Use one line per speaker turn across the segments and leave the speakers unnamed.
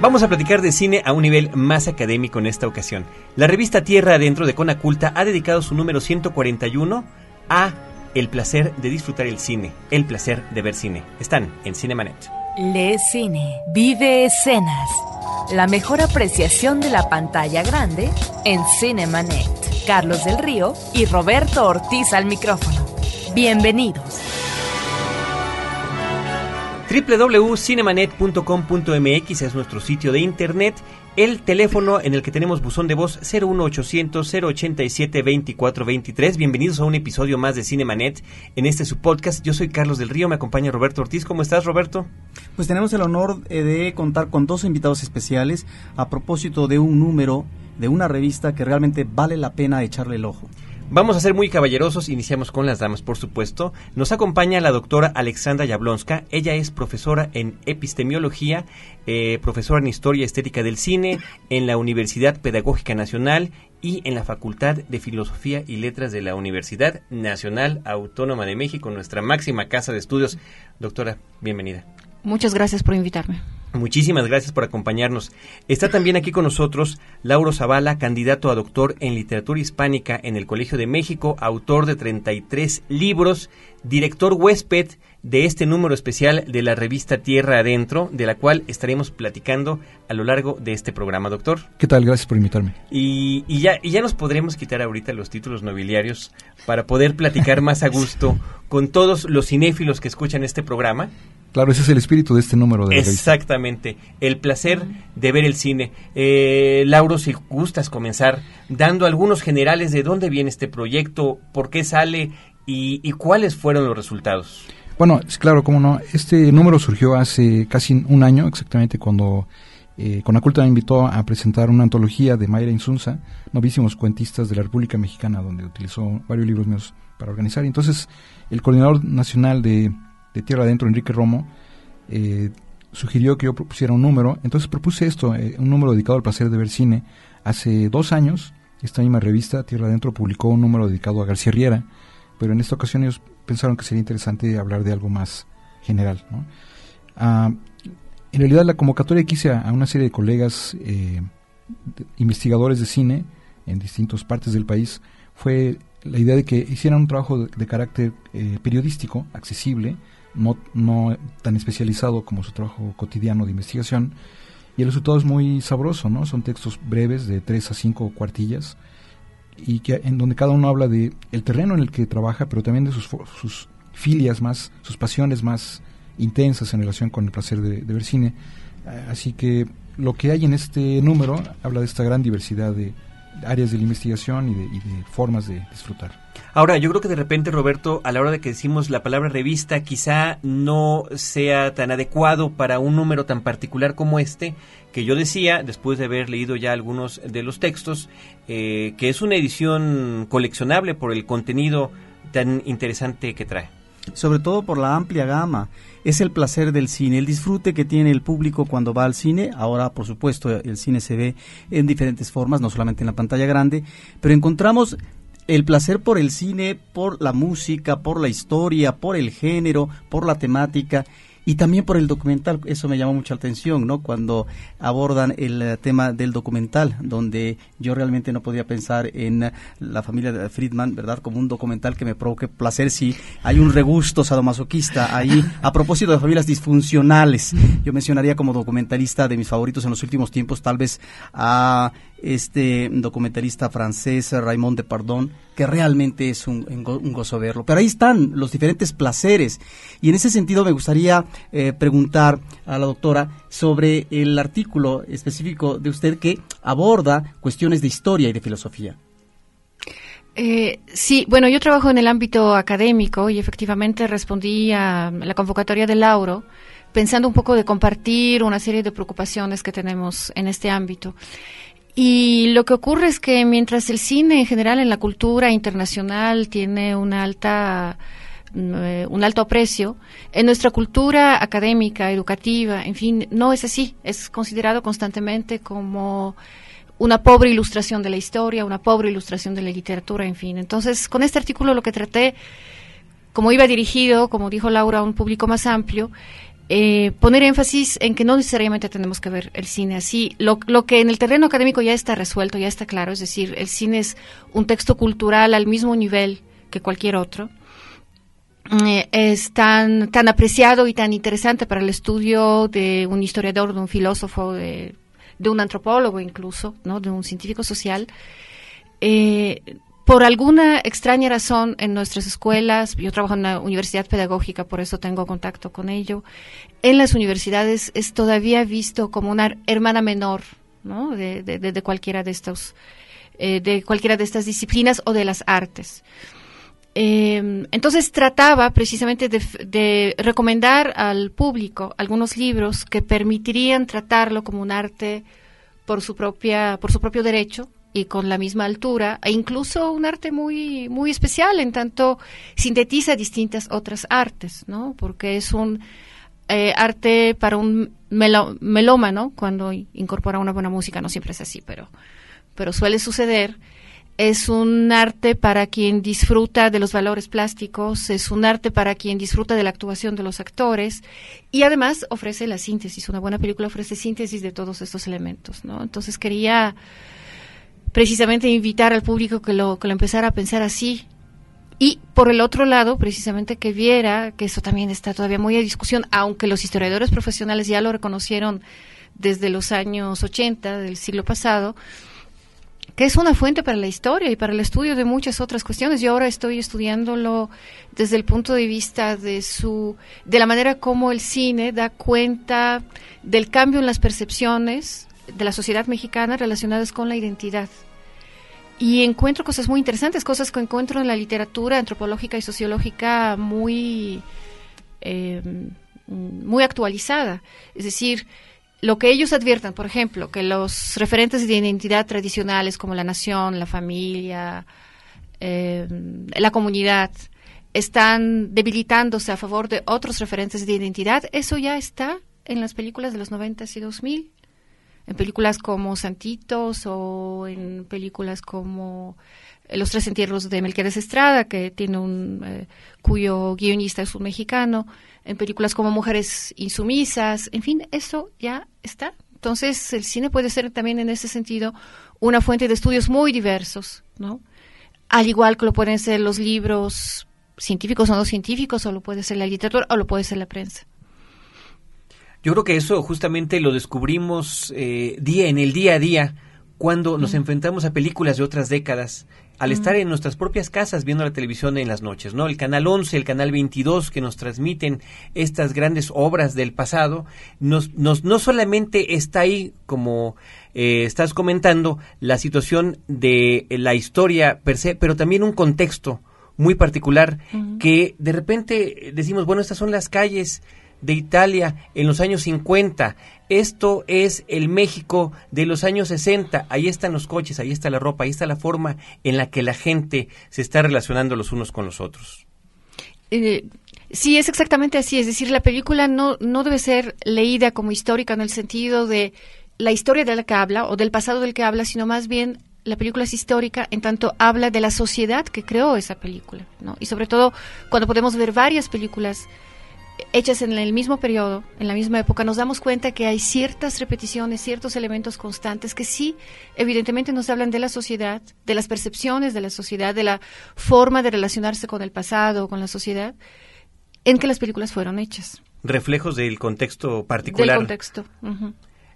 Vamos a platicar de cine a un nivel más académico en esta ocasión. La revista Tierra Adentro de Conaculta ha dedicado su número 141 a el placer de disfrutar el cine, el placer de ver cine. Están en Cinemanet.
Lee cine, vive escenas. La mejor apreciación de la pantalla grande en Cinemanet. Carlos del Río y Roberto Ortiz al micrófono. Bienvenidos
www.cinemanet.com.mx es nuestro sitio de internet. El teléfono en el que tenemos buzón de voz 01800 087 2423. Bienvenidos a un episodio más de Cinemanet en este su podcast. Yo soy Carlos del Río, me acompaña Roberto Ortiz. ¿Cómo estás, Roberto?
Pues tenemos el honor eh, de contar con dos invitados especiales a propósito de un número de una revista que realmente vale la pena echarle el ojo.
Vamos a ser muy caballerosos, iniciamos con las damas, por supuesto. Nos acompaña la doctora Alexandra Yablonska. Ella es profesora en epistemología, eh, profesora en historia estética del cine en la Universidad Pedagógica Nacional y en la Facultad de Filosofía y Letras de la Universidad Nacional Autónoma de México, nuestra máxima casa de estudios. Doctora, bienvenida.
Muchas gracias por invitarme.
Muchísimas gracias por acompañarnos. Está también aquí con nosotros Lauro Zavala, candidato a doctor en literatura hispánica en el Colegio de México, autor de 33 libros, director huésped de este número especial de la revista Tierra Adentro, de la cual estaremos platicando a lo largo de este programa, doctor.
¿Qué tal? Gracias por invitarme.
Y, ya, y ya nos podremos quitar ahorita los títulos nobiliarios para poder platicar más a gusto con todos los cinéfilos que escuchan este programa
Claro, ese es el espíritu de este número de
Exactamente, el placer de ver el cine. Eh, Lauro, si gustas comenzar dando algunos generales de dónde viene este proyecto, por qué sale y, cuáles fueron los resultados.
Bueno, claro, cómo no. Este número surgió hace casi un año, exactamente cuando eh, Conaculta me invitó a presentar una antología de Mayra Insunza, novísimos cuentistas de la República Mexicana, donde utilizó varios libros míos para organizar. Entonces, el coordinador nacional de de Tierra Adentro, Enrique Romo, eh, sugirió que yo propusiera un número. Entonces propuse esto, eh, un número dedicado al placer de ver cine. Hace dos años, esta misma revista, Tierra Adentro, publicó un número dedicado a García Riera, pero en esta ocasión ellos pensaron que sería interesante hablar de algo más general. Ah, en realidad la convocatoria que hice a, una serie de colegas eh, investigadores de cine en distintas partes del país fue la idea de que hicieran un trabajo de, carácter periodístico, accesible, no, tan especializado como su trabajo cotidiano de investigación. Y el resultado es muy sabroso, ¿no? Son textos breves de tres a cinco cuartillas y que en donde cada uno habla de el terreno en el que trabaja, pero también de sus, sus filias más, sus pasiones más intensas en relación con el placer de, de ver cine. Así que lo que hay en este número habla de esta gran diversidad de, áreas de la investigación y de, formas de disfrutar.
Ahora, yo creo que de repente, Roberto, a la hora de que decimos la palabra revista, quizá no sea tan adecuado para un número tan particular como este, que yo decía, después de haber leído ya algunos de los textos, eh, que es una edición coleccionable por el contenido tan interesante que trae
sobre todo por la amplia gama. Es el placer del cine, el disfrute que tiene el público cuando va al cine. Ahora, por supuesto, el cine se ve en diferentes formas, no solamente en la pantalla grande, pero encontramos el placer por el cine, por la música, por la historia, por el género, por la temática y también por el documental, eso me llamó mucha atención, ¿no? Cuando abordan el eh, tema del documental, donde yo realmente no podía pensar en la familia de Friedman, ¿verdad? Como un documental que me provoque placer si hay un regusto sadomasoquista ahí. A propósito de familias disfuncionales, yo mencionaría como documentalista de mis favoritos en los últimos tiempos, tal vez a este documentalista francés, Raymond Depardon, que realmente es un, gozo verlo. Pero ahí están los diferentes placeres. Y en ese sentido me gustaría eh, preguntar a la doctora sobre el artículo específico de usted que aborda cuestiones de historia y de filosofía.
Eh, sí, bueno, yo trabajo en el ámbito académico y efectivamente respondí a la convocatoria de Lauro pensando un poco de compartir una serie de preocupaciones que tenemos en este ámbito. Y lo que ocurre es que mientras el cine en general en la cultura internacional tiene una alta eh, un alto aprecio, en nuestra cultura académica, educativa, en fin, no es así. Es considerado constantemente como una pobre ilustración de la historia, una pobre ilustración de la literatura, en fin. Entonces, con este artículo lo que traté, como iba dirigido, como dijo Laura, a un público más amplio, eh, poner énfasis en que no necesariamente tenemos que ver el cine así. Lo, que en el terreno académico ya está resuelto, ya está claro, es decir, el cine es un texto cultural al mismo nivel que cualquier otro. Eh, es tan, tan apreciado y tan interesante para el estudio de un historiador, de un filósofo, de, de un antropólogo incluso, ¿no? de un científico social. Eh, por alguna extraña razón en nuestras escuelas, yo trabajo en una universidad pedagógica, por eso tengo contacto con ello, en las universidades es todavía visto como una hermana menor ¿no? de, cualquiera de estos, eh, de cualquiera de estas disciplinas o de las artes. Eh, entonces trataba precisamente de, de, recomendar al público algunos libros que permitirían tratarlo como un arte por su propia, por su propio derecho, y con la misma altura, e incluso un arte muy, muy especial en tanto sintetiza distintas otras artes, ¿no? Porque es un eh, arte para un melo, melómano cuando incorpora una buena música, no siempre es así, pero, pero suele suceder. Es un arte para quien disfruta de los valores plásticos, es un arte para quien disfruta de la actuación de los actores y además ofrece la síntesis. Una buena película ofrece síntesis de todos estos elementos, ¿no? Entonces quería precisamente invitar al público que lo, que lo empezara a pensar así. Y por el otro lado, precisamente que viera, que eso también está todavía muy a discusión, aunque los historiadores profesionales ya lo reconocieron desde los años 80 del siglo pasado, que es una fuente para la historia y para el estudio de muchas otras cuestiones. Yo ahora estoy estudiándolo desde el punto de vista de su de la manera como el cine da cuenta del cambio en las percepciones de la sociedad mexicana relacionadas con la identidad. Y encuentro cosas muy interesantes, cosas que encuentro en la literatura antropológica y sociológica muy, eh, muy actualizada. Es decir, lo que ellos adviertan, por ejemplo, que los referentes de identidad tradicionales como la nación, la familia, eh, la comunidad, están debilitándose a favor de otros referentes de identidad, eso ya está en las películas de los 90 y 2000 en películas como Santitos o en películas como eh, Los tres entierros de Melquiades Estrada, que tiene un eh, cuyo guionista es un mexicano, en películas como Mujeres insumisas, en fin, eso ya está. Entonces, el cine puede ser también en ese sentido una fuente de estudios muy diversos, ¿no? Al igual que lo pueden ser los libros científicos o no científicos, o lo puede ser la literatura, o lo puede ser la prensa.
Yo creo que eso justamente lo descubrimos eh, día en el día a día cuando nos enfrentamos a películas de otras décadas, al estar en nuestras propias casas viendo la televisión en las noches, ¿no? El canal 11, el canal 22 que nos transmiten estas grandes obras del pasado, nos, nos no solamente está ahí como eh, estás comentando la situación de la historia per se, pero también un contexto muy particular que de repente decimos, bueno, estas son las calles de Italia en los años 50. Esto es el México de los años 60. Ahí están los coches, ahí está la ropa, ahí está la forma en la que la gente se está relacionando los unos con los otros.
Eh, sí, es exactamente así. Es decir, la película no, no debe ser leída como histórica en el sentido de la historia de la que habla o del pasado del que habla, sino más bien la película es histórica en tanto habla de la sociedad que creó esa película, ¿no? Y sobre todo cuando podemos ver varias películas hechas en el mismo periodo, en la misma época, nos damos cuenta que hay ciertas repeticiones, ciertos elementos constantes que sí, evidentemente nos hablan de la sociedad, de las percepciones de la sociedad, de la forma de relacionarse con el pasado, con la sociedad, en que las películas fueron hechas.
Reflejos del contexto particular.
Del contexto.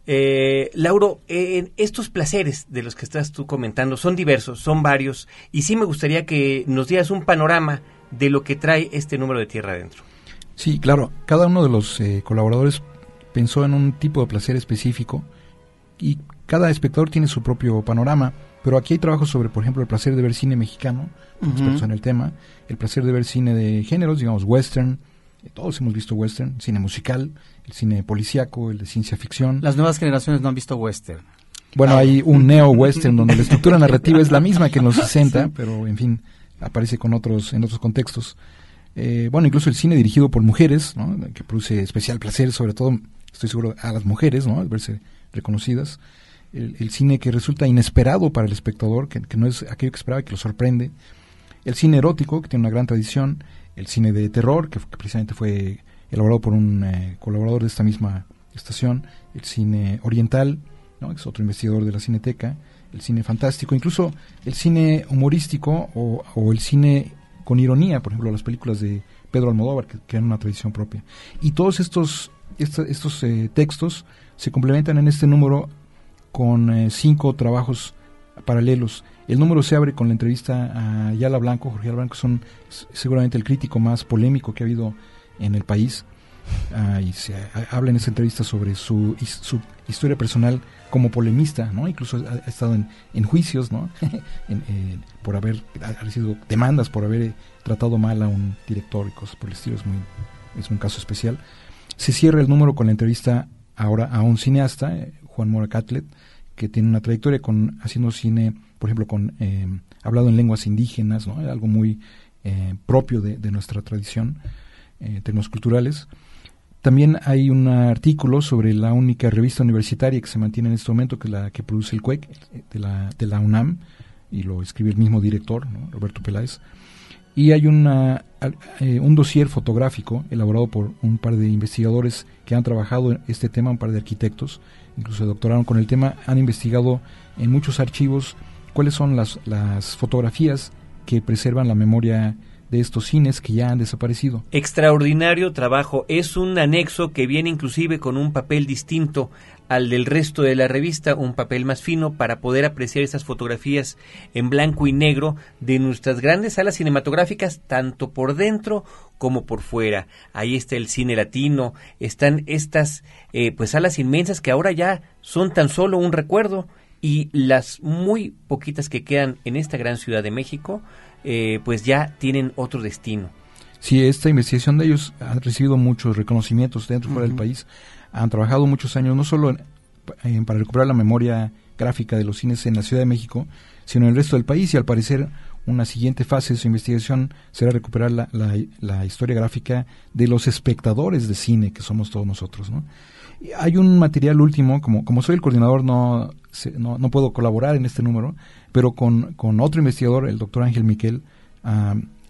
Eh, Lauro, eh, estos placeres de los que estás tú comentando son diversos, son varios, y sí me gustaría que nos dieras un panorama de lo que trae este número de Tierra Adentro.
Sí, claro. Cada uno de los eh, colaboradores pensó en un tipo de placer específico y cada espectador tiene su propio panorama. Pero aquí hay trabajos sobre, por ejemplo, el placer de ver cine mexicano, uh -huh. en el tema, el placer de ver cine de géneros, digamos, western, eh, todos hemos visto western, cine musical, el cine policíaco, el de ciencia ficción.
Las nuevas generaciones no han visto western.
Bueno, hay un neo-western donde la estructura narrativa es la misma que en los 60, sí. pero en fin, aparece con otros, en otros contextos. Eh, bueno, incluso el cine dirigido por mujeres, que produce especial placer, sobre todo, estoy seguro, a las mujeres, ¿no? al verse reconocidas. El, el, cine que resulta inesperado para el espectador, que, que, no es aquello que esperaba, que lo sorprende. El cine erótico, que tiene una gran tradición. El cine de terror, que, que precisamente fue elaborado por un eh, colaborador de esta misma estación, el cine oriental, ¿no? es otro investigador de la Cineteca, el cine fantástico, incluso el cine humorístico o, el cine con ironía, por ejemplo, las películas de Pedro Almodóvar, que crean una tradición propia. Y todos estos, estos eh, textos se complementan en este número con eh, cinco trabajos paralelos. El número se abre con la entrevista a Yala Blanco, Jorge Yala Blanco, son seguramente el crítico más polémico que ha habido en el país. Ah, y se habla en esa entrevista sobre su, su historia personal como polemista, ¿no? Incluso ha, estado en, juicios, ¿no? Eh, por haber recibido demandas por haber tratado mal a un director y cosas por el estilo. Es, muy, es un caso especial. Se cierra el número con la entrevista ahora a un cineasta, eh, Juan Mora Catlet, que tiene una trayectoria con haciendo cine, por ejemplo, con eh, hablado en lenguas indígenas, ¿no? Algo muy propio de, de, nuestra tradición, en términos culturales. También hay un artículo sobre la única revista universitaria que se mantiene en este momento, que es la que produce el CUEC, de la, de la UNAM, y lo escribe el mismo director, Roberto Peláez. Y hay una, eh, un dossier fotográfico elaborado por un par de investigadores que han trabajado en este tema, un par de arquitectos, incluso se doctoraron con el tema, han investigado en muchos archivos cuáles son las, las fotografías que preservan la memoria de estos cines que ya han desaparecido.
Extraordinario trabajo. Es un anexo que viene inclusive con un papel distinto al del resto de la revista, un papel más fino para poder apreciar esas fotografías en blanco y negro de nuestras grandes salas cinematográficas, tanto por dentro como por fuera. Ahí está el cine latino, están estas eh, pues salas inmensas que ahora ya son tan solo un recuerdo y las muy poquitas que quedan en esta gran ciudad de México eh, pues ya tienen otro destino.
Sí, esta investigación de ellos ha recibido muchos reconocimientos dentro y fuera del país. Han trabajado muchos años no solo para recuperar la memoria gráfica de los cines en la Ciudad de México, sino en el resto del país y al parecer una siguiente fase de su investigación será recuperar la, la, historia gráfica de los espectadores de cine que somos todos nosotros. ¿no? hay un material último, como, como soy el coordinador no, no, no, puedo colaborar en este número, pero con, con otro investigador, el doctor Ángel Miquel,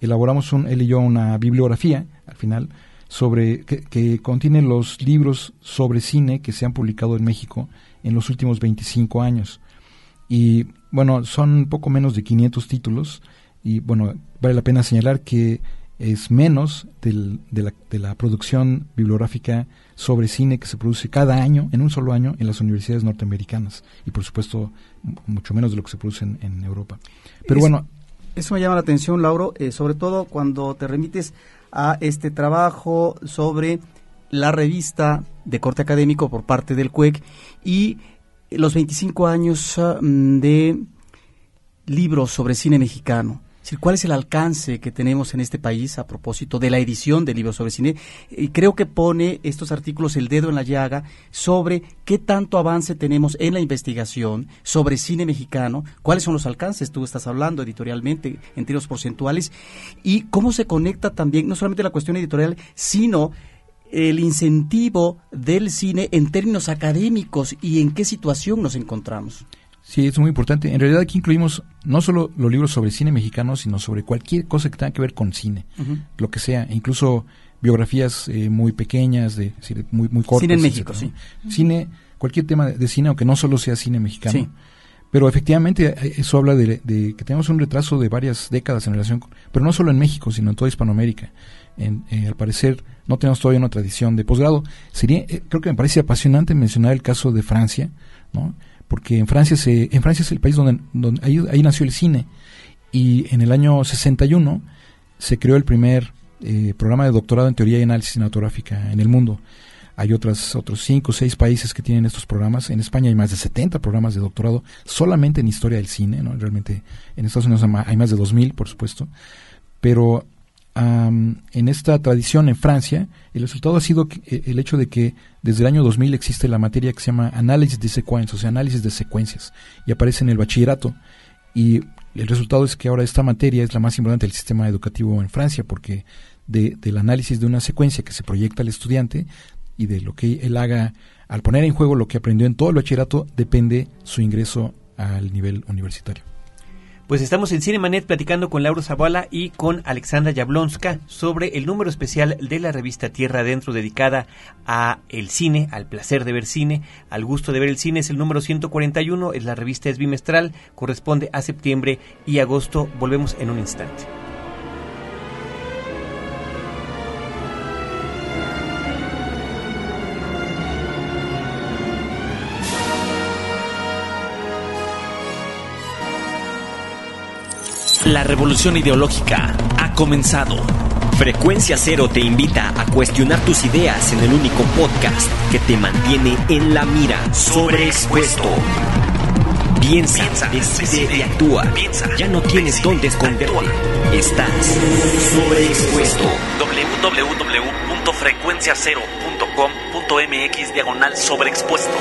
elaboramos él y yo una bibliografía al final sobre que, que, contiene los libros sobre cine que se han publicado en México en los últimos 25 años. Y bueno, son poco menos de 500 títulos y bueno, vale la pena señalar que es menos del, de, la, de la producción bibliográfica sobre cine que se produce cada año, en un solo año, en las universidades norteamericanas. Y por supuesto, mucho menos de lo que se produce en, Europa. Pero bueno.
Eso me llama la atención, Lauro, eh, sobre todo cuando te remites a este trabajo sobre la revista de corte académico por parte del CUEC y los 25 años ah, de libros sobre cine mexicano. ¿Cuál es el alcance que tenemos en este país a propósito de la edición de libros sobre cine? Y creo que pone estos artículos el dedo en la llaga sobre qué tanto avance tenemos en la investigación sobre cine mexicano, cuáles son los alcances, tú estás hablando editorialmente en términos porcentuales, y cómo se conecta también no solamente la cuestión editorial, sino el incentivo del cine en términos académicos y en qué situación nos encontramos.
Sí, es muy importante. En realidad aquí incluimos no solo los libros sobre cine mexicano, sino sobre cualquier cosa que tenga que ver con cine, lo que sea, incluso biografías eh, muy pequeñas, de, muy, muy cortas.
Cine en México, sí.
Cine, cualquier tema de, cine, aunque no solo sea cine mexicano. Pero efectivamente eh, eso habla de, que tenemos un retraso de varias décadas en relación, pero no solo en México, sino en toda Hispanoamérica. En, eh, al parecer no tenemos todavía una tradición de posgrado. Sería, creo que me parece apasionante mencionar el caso de Francia, ¿no? Porque en Francia, se, en Francia es el país donde, donde ahí, nació el cine y en el año 61 se creó el primer eh, programa de doctorado en teoría y análisis cinematográfica en el mundo. Hay otras, otros cinco o seis países que tienen estos programas. En España hay más de 70 programas de doctorado solamente en historia del cine. ¿no? Realmente en Estados Unidos hay más de 2.000, por supuesto. Pero en esta tradición en Francia, el resultado ha sido eh, el hecho de que desde el año 2000 existe la materia que se llama análisis de secuencias, o sea, análisis de secuencias, y aparece en el bachillerato. Y el resultado es que ahora esta materia es la más importante del sistema educativo en Francia, porque de, del análisis de una secuencia que se proyecta al estudiante y de lo que él haga al poner en juego lo que aprendió en todo el bachillerato, depende su ingreso al nivel universitario.
Pues estamos en Cinemanet platicando con Lauro Zavala y con Alexandra Yablonska sobre el número especial de la revista Tierra Adentro dedicada a el cine, al placer de ver cine, al gusto de ver el cine. Es el número 141, es la revista es bimestral, corresponde a septiembre y agosto. Volvemos en un instante.
La revolución ideológica ha comenzado. Frecuencia Cero te invita a cuestionar tus ideas en el único podcast que te mantiene en la mira, sobreexpuesto. Piensa, decide y actúa. Ya no tienes dónde esconderte. Estás sobreexpuesto.
www.frecuenciacero.com.mx diagonal sobreexpuesto.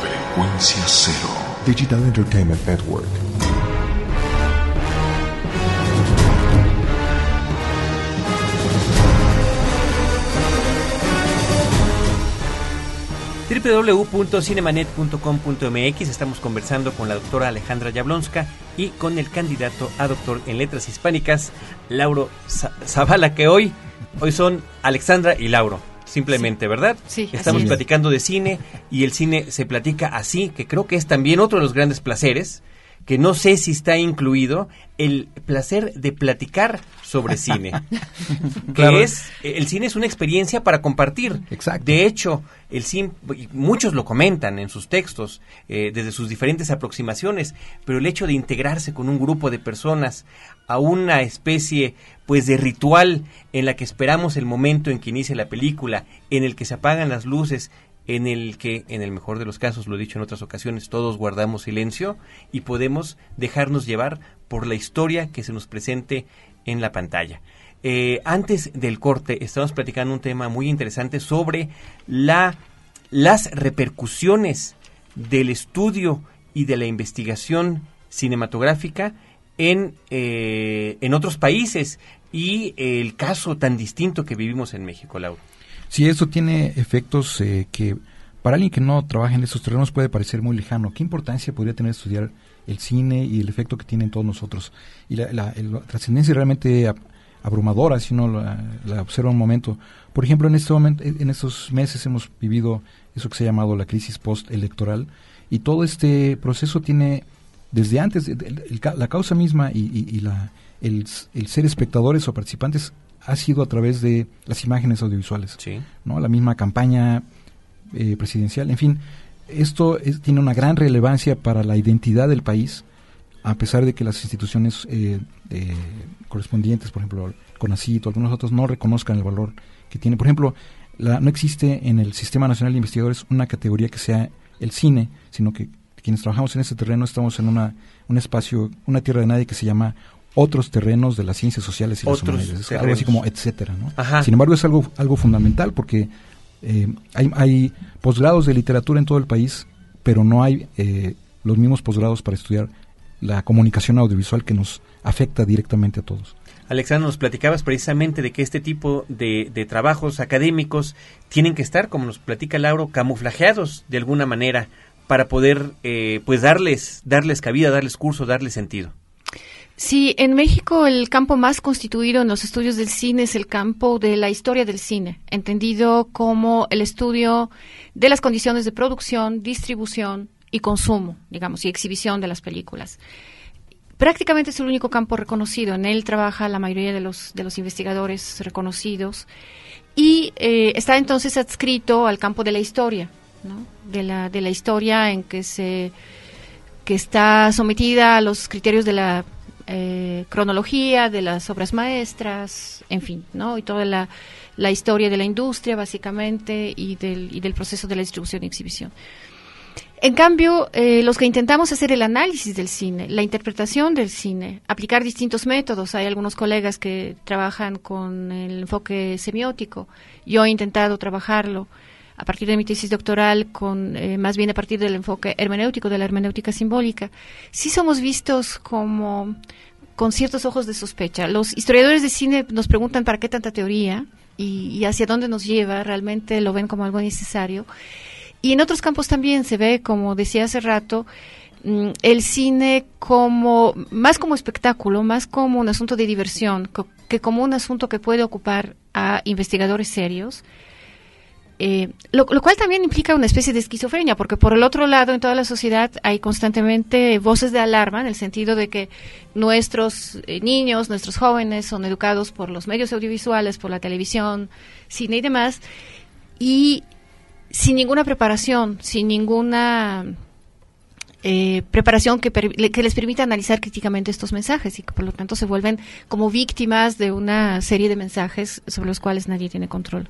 Frecuencia Cero. Digital Entertainment Network.
www.cinemanet.com.mx estamos conversando con la doctora Alejandra Yablonska y con el candidato a doctor en letras hispánicas, Lauro Zavala, que hoy, hoy son Alexandra y Lauro. Simplemente, ¿verdad?
Sí,
Estamos
así es.
platicando de cine y el cine se platica así, que creo que es también otro de los grandes placeres, que no sé si está incluido, el placer de platicar sobre cine. que es, el cine es una experiencia para compartir.
Exacto.
De hecho, el cine, muchos lo comentan en sus textos, eh, desde sus diferentes aproximaciones, pero el hecho de integrarse con un grupo de personas a una especie pues de ritual en la que esperamos el momento en que inicie la película, en el que se apagan las luces, en el que, en el mejor de los casos, lo he dicho en otras ocasiones, todos guardamos silencio y podemos dejarnos llevar por la historia que se nos presente en la pantalla. Eh, antes del corte estamos platicando un tema muy interesante sobre la, las repercusiones del estudio y de la investigación cinematográfica en, eh, en otros países y el caso tan distinto que vivimos en México, Laura.
Sí, esto tiene efectos eh, que para alguien que no trabaja en estos terrenos puede parecer muy lejano. ¿Qué importancia podría tener estudiar el cine y el efecto que tiene en todos nosotros? Y la, la- la trascendencia realmente ab- abrumadora si uno la, la observa un momento. Por ejemplo, en este momento, en estos meses hemos vivido eso que se ha llamado la crisis postelectoral y todo este proceso tiene desde antes el- el- la causa misma y, y- y la, el, el ser espectadores o participantes ha sido a través de las imágenes audiovisuales.
Sí.
¿no? La misma campaña eh, presidencial, en fin, esto es- tiene una gran relevancia para la identidad del país, a pesar de que las instituciones eh, eh, correspondientes, por ejemplo, CONACYT o algunos otros, no reconozcan el valor que tiene. Por ejemplo, la- no existe en el Sistema Nacional de Investigadores una categoría que sea el cine, sino que quienes trabajamos en este terreno estamos en una, un espacio, una tierra de nadie que se llama otros terrenos de las ciencias sociales y las
Otros
humanidades. Es algo así como etcétera, ¿no?
Ajá.
Sin embargo, es algo, algo fundamental porque eh, hay, hay posgrados de literatura en todo el país, pero no hay eh, los mismos posgrados para estudiar la comunicación audiovisual que nos afecta directamente a todos.
Alexandra, nos platicabas precisamente de que este tipo de, de trabajos académicos tienen que estar, como nos platica Lauro, camuflajeados de alguna manera para poder eh, pues darles, darles cabida, darles curso, darles sentido.
Sí, en México el campo más constituido en los estudios del cine es el campo de la historia del cine, entendido como el estudio de las condiciones de producción, distribución y consumo, digamos, y exhibición de las películas. Prácticamente es el único campo reconocido. En él trabaja la mayoría de los, de los investigadores reconocidos y eh, está entonces adscrito al campo de la historia, ¿no? de, la, de la historia en que se que está sometida a los criterios de la eh, cronología, de las obras maestras, en fin, ¿no? Y toda la, historia de la industria, básicamente, y del, y del proceso de la distribución y exhibición. En cambio, eh, los que intentamos hacer el análisis del cine, la interpretación del cine, aplicar distintos métodos, hay algunos colegas que trabajan con el enfoque semiótico, yo he intentado trabajarlo a partir de mi tesis doctoral, con eh, más bien a partir del enfoque hermenéutico, de la hermenéutica simbólica, sí somos vistos como con ciertos ojos de sospecha. Los historiadores de cine nos preguntan para qué tanta teoría y, y hacia dónde nos lleva, realmente lo ven como algo necesario. Y en otros campos también se ve, como decía hace rato, mm, el cine como más como espectáculo, más como un asunto de diversión, que como un asunto que puede ocupar a investigadores serios. Eh, lo, cual también implica una especie de esquizofrenia, porque por el otro lado, en toda la sociedad hay constantemente voces de alarma, en el sentido de que nuestros eh, niños, nuestros jóvenes son educados por los medios audiovisuales, por la televisión, cine y demás, y sin ninguna preparación, sin ninguna eh, preparación que, que, les permita analizar críticamente estos mensajes y que por lo tanto se vuelven como víctimas de una serie de mensajes sobre los cuales nadie tiene control.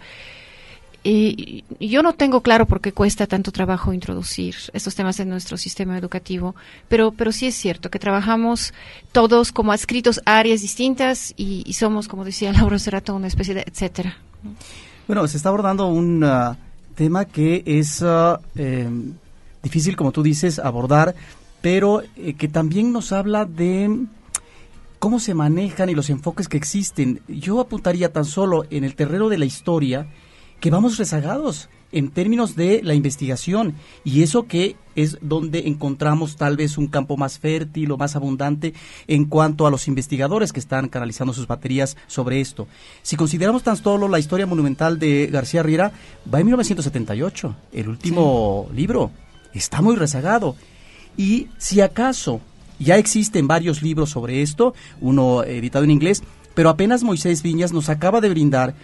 Y, yo no tengo claro por qué cuesta tanto trabajo introducir estos temas en nuestro sistema educativo, pero, pero sí es cierto que trabajamos todos como adscritos a áreas distintas y, somos, como decía Laura Cerato, una especie de etcétera.
Bueno, se está abordando un uh, tema que es uh, difícil, como tú dices, abordar, pero eh, que también nos habla de cómo se manejan y los enfoques que existen. Yo apuntaría tan solo en el terreno de la historia que vamos rezagados en términos de la investigación y eso que es donde encontramos tal vez un campo más fértil o más abundante en cuanto a los investigadores que están canalizando sus baterías sobre esto. Si consideramos tan solo la historia monumental de García Riera, va en 1978, el último libro, está muy rezagado. Y si acaso ya existen varios libros sobre esto, uno editado en inglés, pero apenas Moisés Viñas nos acaba de brindar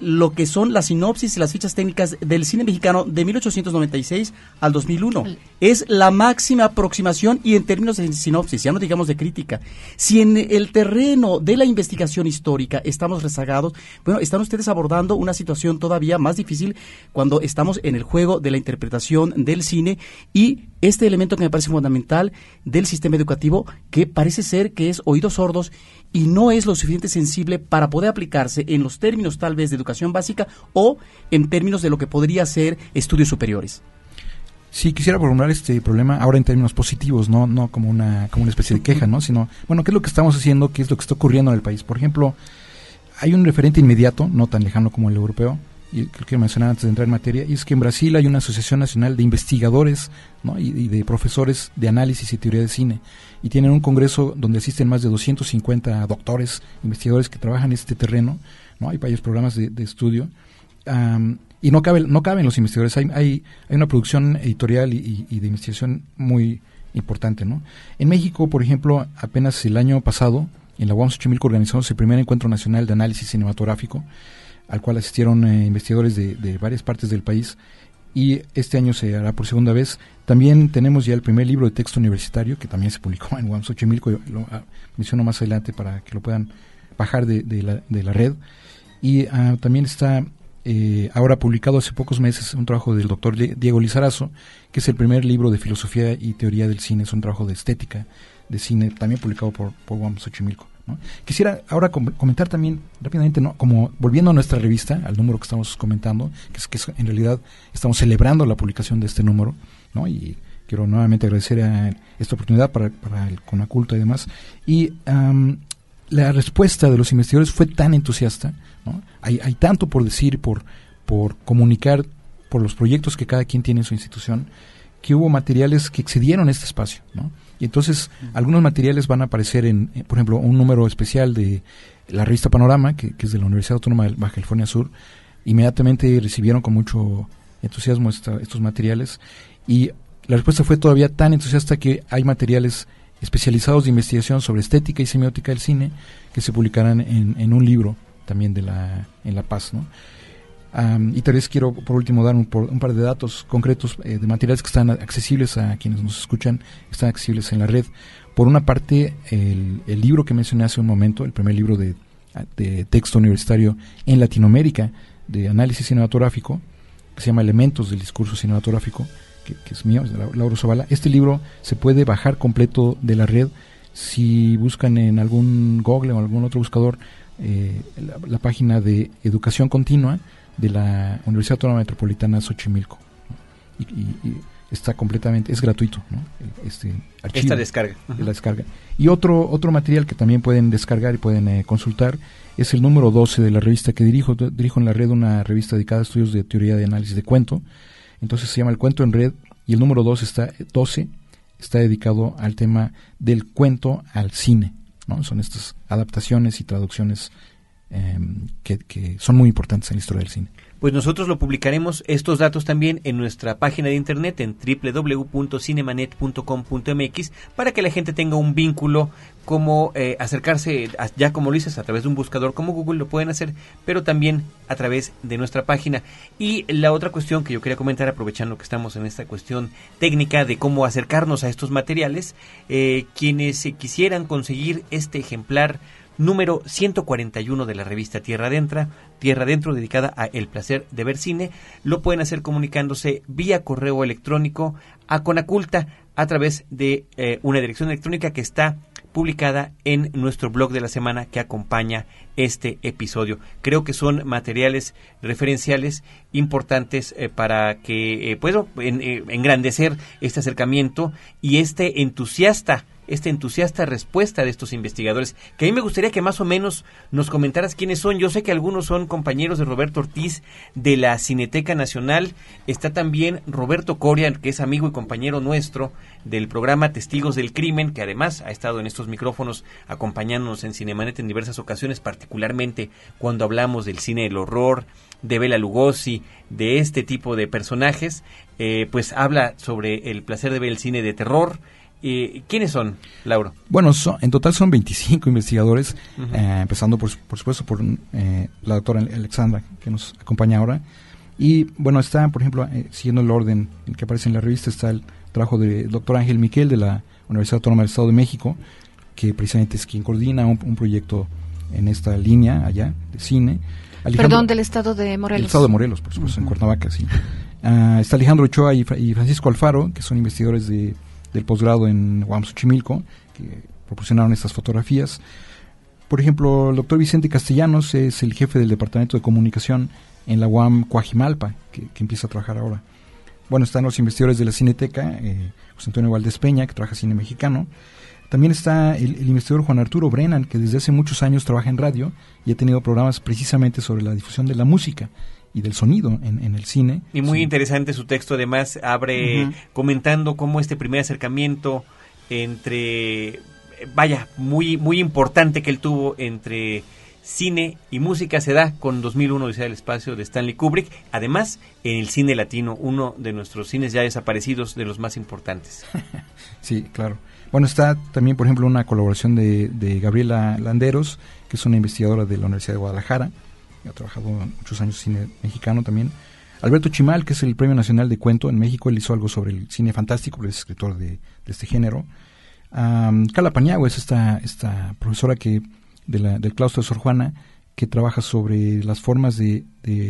lo que son las sinopsis y las fichas técnicas del cine mexicano de 1896 al 2001. Es la máxima aproximación y en términos de sinopsis, ya no digamos de crítica. Si en el terreno de la investigación histórica estamos rezagados, bueno, están ustedes abordando una situación todavía más difícil cuando estamos en el juego de la interpretación del cine y este elemento que me parece fundamental del sistema educativo que parece ser que es oídos sordos y no es lo suficiente sensible para poder aplicarse en los términos tal vez de educación básica o en términos de lo que podría ser estudios superiores.
Sí, quisiera formular este problema ahora en términos positivos, no, no como una, como una especie de queja, ¿no? Sino, bueno, ¿qué es lo que estamos haciendo? ¿Qué es lo que está ocurriendo en el país? Por ejemplo, hay un referente inmediato, no tan lejano como el europeo, y que mencionar antes de entrar en materia, y es que en Brasil hay una asociación nacional de investigadores ¿no? y, de profesores de análisis y teoría de cine, y tienen un congreso donde asisten más de 250 doctores, investigadores que trabajan en este terreno, ¿no? hay varios programas de, estudio, y no, cabe, no caben los investigadores, hay, hay, hay una producción editorial y, de investigación muy importante. ¿no? En México, por ejemplo, apenas el año pasado, en la UAM Xochimilco organizamos el primer encuentro nacional de análisis cinematográfico, al cual asistieron eh, investigadores de, varias partes del país y este año se hará por segunda vez. También tenemos ya el primer libro de texto universitario que también se publicó en UAM Xochimilco, lo ah, menciono más adelante para que lo puedan bajar de, la, de la, red. Y ah, también está eh, ahora publicado hace pocos meses un trabajo del doctor Diego Lizarazo, que es el primer libro de filosofía y teoría del cine, es un trabajo de estética de cine, también publicado por, por UAM Xochimilco. Quisiera ahora comentar también rápidamente, ¿no? como volviendo a nuestra revista, al número que estamos comentando, que es que en realidad estamos celebrando la publicación de este número, ¿no? y quiero nuevamente agradecer a esta oportunidad para, para el Conaculta y demás. Y la respuesta de los investigadores fue tan entusiasta, ¿no? hay, hay tanto por decir, por, por comunicar, por los proyectos que cada quien tiene en su institución, que hubo materiales que excedieron este espacio. ¿no? Entonces algunos materiales van a aparecer en, eh, por ejemplo, un número especial de la revista Panorama, que, es de la Universidad Autónoma de Baja California Sur. Inmediatamente recibieron con mucho entusiasmo estos materiales y la respuesta fue todavía tan entusiasta que hay materiales especializados de investigación sobre estética y semiótica del cine que se publicarán en, en un libro también de la, en La Paz. ¿no? Y tal vez quiero por último dar un, par de datos concretos eh, de materiales que están accesibles a quienes nos escuchan, están accesibles en la red. Por una parte, el, libro que mencioné hace un momento, el primer libro de, texto universitario en Latinoamérica de análisis cinematográfico, que se llama Elementos del Discurso Cinematográfico, que, es mío, es de Lauro Zavala. Este libro se puede bajar completo de la red si buscan en algún Google o algún otro buscador eh, la, página de Educación Continua de la Universidad Autónoma Metropolitana Xochimilco. Y, está completamente, es gratuito, ¿no?
Este Esta descarga.
La descarga. Y otro, otro material que también pueden descargar y pueden eh, consultar es el número 12 de la revista que dirijo. Dirijo en la red una revista dedicada a estudios de teoría de análisis de cuento. Entonces se llama El Cuento en Red y el número 12 está, 12 está dedicado al tema del cuento al cine. ¿no? Son estas adaptaciones y traducciones em, que, que son muy importantes en la historia del cine.
Pues nosotros lo publicaremos estos datos también en nuestra página de internet en www.cinemanet.com.mx para que la gente tenga un vínculo como eh, acercarse ya como lo dices a través de un buscador como Google lo pueden hacer pero también a través de nuestra página. Y la otra cuestión que yo quería comentar aprovechando que estamos en esta cuestión técnica de cómo acercarnos a estos materiales eh, quienes quisieran conseguir este ejemplar número 141 de la revista Tierra Adentro, Tierra Adentro, dedicada a El placer de ver cine. Lo pueden hacer comunicándose vía correo electrónico a Conaculta a través de eh, una dirección electrónica que está publicada en nuestro blog de la semana que acompaña este episodio. Creo que son materiales referenciales importantes eh, para que eh, puedo engrandecer este acercamiento y este entusiasta esta entusiasta respuesta de estos investigadores, que a mí me gustaría que más o menos nos comentaras quiénes son. Yo sé que algunos son compañeros de Roberto Ortiz de la Cineteca Nacional. Está también Roberto Coria, que es amigo y compañero nuestro del programa Testigos del Crimen, que además ha estado en estos micrófonos acompañándonos en Cinemanet en diversas ocasiones, particularmente cuando hablamos del cine del horror, de Bela Lugosi, de este tipo de personajes, eh, pues habla sobre el placer de ver el cine de terror, ¿Quiénes son, Lauro?
Bueno, en total son 25 investigadores, eh, empezando por, por, supuesto por eh, la doctora Alexandra, que nos acompaña ahora. Y bueno, está, por ejemplo, eh, siguiendo el orden que aparece en la revista, está el trabajo del doctor Ángel Miquel de la Universidad Autónoma del Estado de México, que precisamente es quien coordina un, proyecto en esta línea allá de cine.
Perdón, del Estado de Morelos. Del
Estado de Morelos, por supuesto, en Cuernavaca, sí. Ah, está Alejandro Ochoa y Francisco Alfaro, que son investigadores de del posgrado en UAM Xochimilco, que proporcionaron estas fotografías. Por ejemplo, el doctor Vicente Castellanos es el jefe del Departamento de Comunicación en la UAM Coajimalpa, que, empieza a trabajar ahora. Bueno, están los investigadores de la Cineteca, eh, José Antonio Valdés Peña, que trabaja cine mexicano. También está el, investigador Juan Arturo Brennan, que desde hace muchos años trabaja en radio y ha tenido programas precisamente sobre la difusión de la música y del sonido en, el cine.
Y muy interesante su texto, además, abre comentando cómo este primer acercamiento entre, vaya, muy, muy importante que él tuvo entre cine y música se da con 2001 Odisea del Espacio de Stanley Kubrick, además en el cine latino, uno de nuestros cines ya desaparecidos de los más importantes.
sí, claro. Bueno, está también, por ejemplo, una colaboración de, de Gabriela Landeros, que es una investigadora de la Universidad de Guadalajara, ha trabajado muchos años cine mexicano también. Alberto Chimal, que es el Premio Nacional de Cuento en México, él hizo algo sobre el cine fantástico, es escritor de, este género. Um, Carla Paniagua es esta, esta profesora que de la, del claustro de Sor Juana que trabaja sobre las formas de,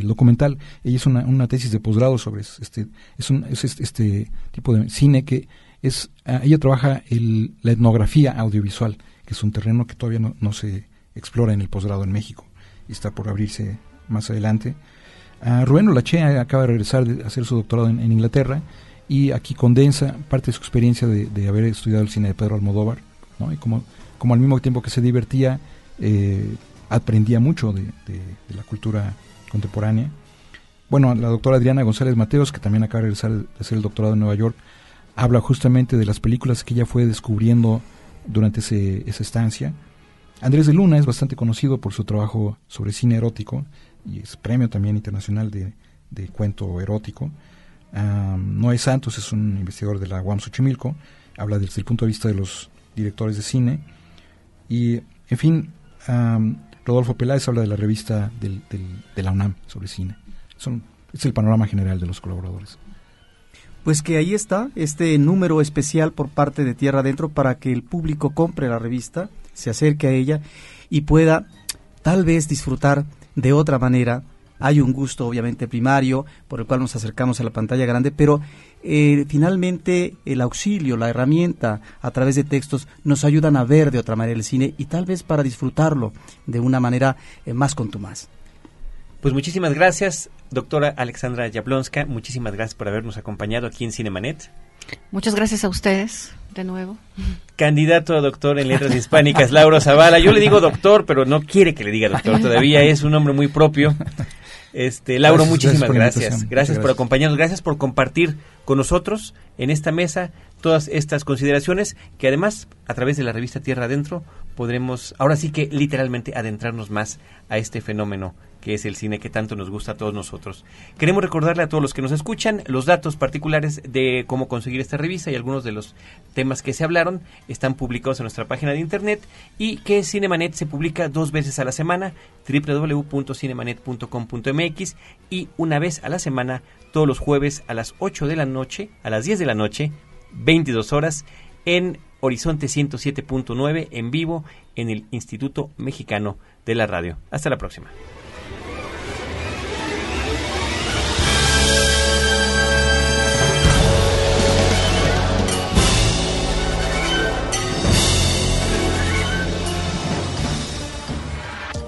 documental. Ella hizo una, tesis de posgrado sobre este, es, un, es este, este, tipo de cine que es, ah, ella trabaja la etnografía audiovisual, que es un terreno que todavía no se explora en el posgrado en México y está por abrirse más adelante. Uh, Rubén Olache acaba de regresar de hacer su doctorado en, Inglaterra y aquí condensa parte de su experiencia de, haber estudiado el cine de Pedro Almodóvar, y como, como al mismo tiempo que se divertía, eh, aprendía mucho de, la cultura contemporánea. Bueno, la doctora Adriana González Mateos, que también acaba de regresar de hacer el doctorado en Nueva York, habla justamente de las películas que ella fue descubriendo durante ese, esa estancia Andrés de Luna es bastante conocido por su trabajo sobre cine erótico y es premio también internacional de, cuento erótico. Noé Santos es un investigador de la UAM Xochimilco, habla desde el punto de vista de los directores de cine. Y, en fin, Rodolfo Peláez habla de la revista de la UNAM sobre cine. Son, es el panorama general de los colaboradores.
Pues que ahí está este número especial por parte de Tierra Adentro para que el público compre la revista se acerque a ella y pueda tal vez disfrutar de otra manera. Hay un gusto obviamente primario por el cual nos acercamos a la pantalla grande, pero eh, finalmente el auxilio, la herramienta a través de textos nos ayudan a ver de otra manera el cine y tal vez para disfrutarlo de una manera eh, más contumaz.
Pues muchísimas gracias, doctora Alexandra Yablonska. Muchísimas gracias por habernos acompañado aquí en Cinemanet.
Muchas gracias a ustedes de nuevo.
Candidato a doctor en letras hispánicas, Lauro Zavala. Yo le digo doctor, pero no quiere que le diga doctor todavía, es un nombre muy propio. Este, Lauro, muchísimas gracias. Gracias, por acompañarnos, gracias por compartir con nosotros en esta mesa todas estas consideraciones que además a través de la revista Tierra Adentro podremos ahora sí que literalmente adentrarnos más a este fenómeno que es el cine que tanto nos gusta a todos nosotros. Queremos recordarle a todos los que nos escuchan los datos particulares de cómo conseguir esta revista y algunos de los temas que se hablaron están publicados en nuestra página de internet y que Cinemanet se publica dos veces a la semana, www.cinemanet.com.mx y una vez a la semana todos los jueves a las 8 de la noche, a las 10 de la noche, 22 horas en Horizonte 107.9 en vivo en el Instituto Mexicano de la Radio. Hasta la próxima.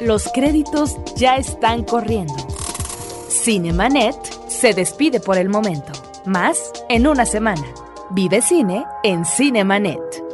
Los créditos ya están corriendo. Cinemanet se despide por el momento. Más en una semana. Vive cine en Cinemanet.